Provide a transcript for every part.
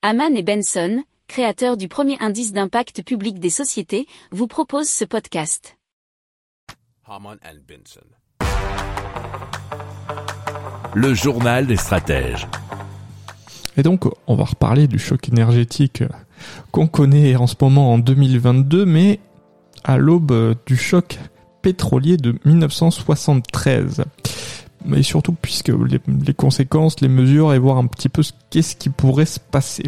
Haman et Benson, créateurs du premier indice d'impact public des sociétés, vous proposent ce podcast. Haman and Benson. Le journal des stratèges. Et donc, on va reparler du choc énergétique qu'on connaît en ce moment en 2022, mais à l'aube du choc pétrolier de 1973 mais surtout puisque les, conséquences, les mesures et voir un petit peu qu'est-ce qui pourrait se passer.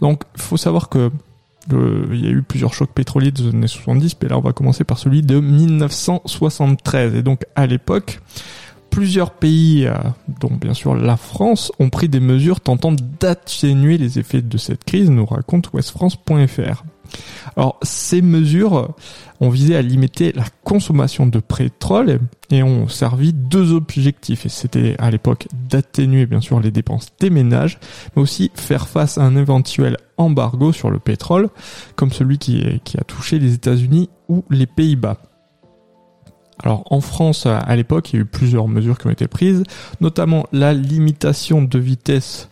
Donc, faut savoir que il y a eu plusieurs chocs pétroliers des années 70, mais là on va commencer par celui de 1973. Et donc à l'époque, plusieurs pays, euh, dont bien sûr la France, ont pris des mesures tentant d'atténuer les effets de cette crise, nous raconte westfrance.fr. Alors ces mesures ont visé à limiter la consommation de pétrole et ont servi deux objectifs. Et c'était à l'époque d'atténuer bien sûr les dépenses des ménages, mais aussi faire face à un éventuel embargo sur le pétrole, comme celui qui, qui a touché les États-Unis ou les Pays-Bas. Alors en France, à l'époque, il y a eu plusieurs mesures qui ont été prises, notamment la limitation de vitesse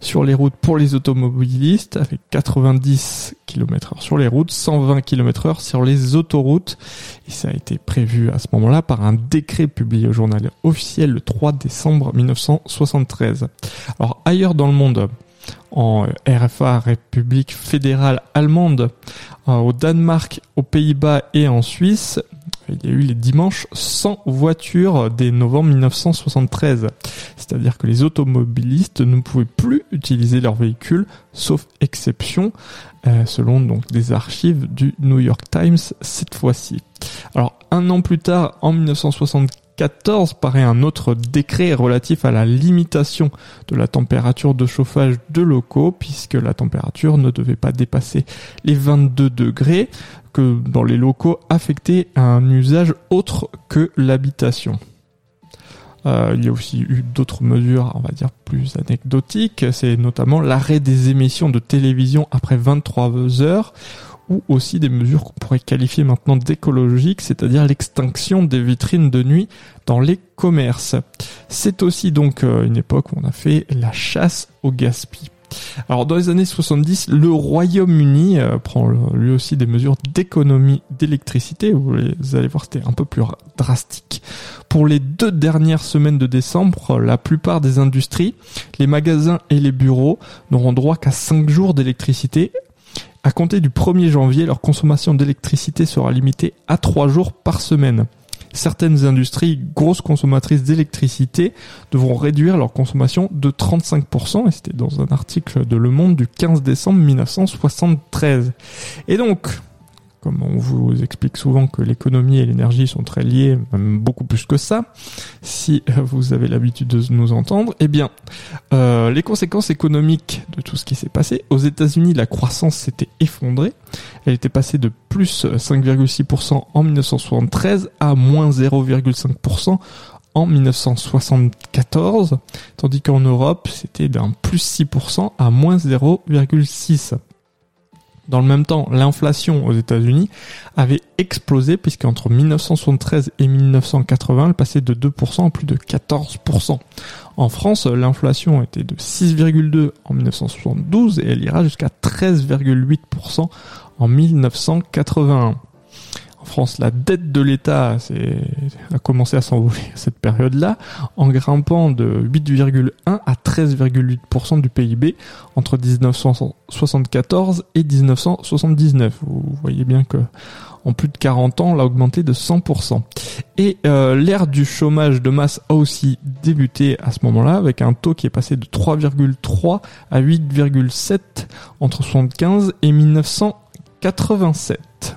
sur les routes pour les automobilistes, avec 90 km/h sur les routes, 120 km/h sur les autoroutes. Et ça a été prévu à ce moment-là par un décret publié au journal officiel le 3 décembre 1973. Alors ailleurs dans le monde, en RFA, République fédérale allemande, euh, au Danemark, aux Pays-Bas et en Suisse, il y a eu les dimanches sans voiture dès novembre 1973. C'est-à-dire que les automobilistes ne pouvaient plus utiliser leur véhicule, sauf exception, euh, selon donc des archives du New York Times cette fois-ci. Alors un an plus tard, en 1974, paraît un autre décret relatif à la limitation de la température de chauffage de locaux, puisque la température ne devait pas dépasser les 22 degrés que dans les locaux affectés à un usage autre que l'habitation. Euh, il y a aussi eu d'autres mesures, on va dire, plus anecdotiques. C'est notamment l'arrêt des émissions de télévision après 23 heures ou aussi des mesures qu'on pourrait qualifier maintenant d'écologiques, c'est-à-dire l'extinction des vitrines de nuit dans les commerces. C'est aussi donc euh, une époque où on a fait la chasse au gaspillage. Alors dans les années 70, le Royaume-Uni euh, prend lui aussi des mesures d'économie d'électricité. Vous allez voir, c'était un peu plus drastique. Pour les deux dernières semaines de décembre, la plupart des industries, les magasins et les bureaux n'auront droit qu'à 5 jours d'électricité. À compter du 1er janvier, leur consommation d'électricité sera limitée à 3 jours par semaine certaines industries grosses consommatrices d'électricité devront réduire leur consommation de 35%, et c'était dans un article de Le Monde du 15 décembre 1973. Et donc, comme on vous explique souvent que l'économie et l'énergie sont très liées, même beaucoup plus que ça, si vous avez l'habitude de nous entendre, eh bien, euh, les conséquences économiques de tout ce qui s'est passé, aux États-Unis, la croissance s'était effondrée, elle était passée de plus 5,6% en 1973 à moins 0,5% en 1974, tandis qu'en Europe, c'était d'un plus 6% à moins 0,6%. Dans le même temps, l'inflation aux États-Unis avait explosé puisqu'entre 1973 et 1980, elle passait de 2% à plus de 14%. En France, l'inflation était de 6,2 en 1972 et elle ira jusqu'à 13,8% en 1981. En France, la dette de l'État a commencé à s'envoler à cette période-là, en grimpant de 8,1 à 13,8% du PIB entre 1974 et 1979. Vous voyez bien que en plus de 40 ans, elle a augmenté de 100%. Et euh, l'ère du chômage de masse a aussi débuté à ce moment-là, avec un taux qui est passé de 3,3 à 8,7% entre 75 et 1987.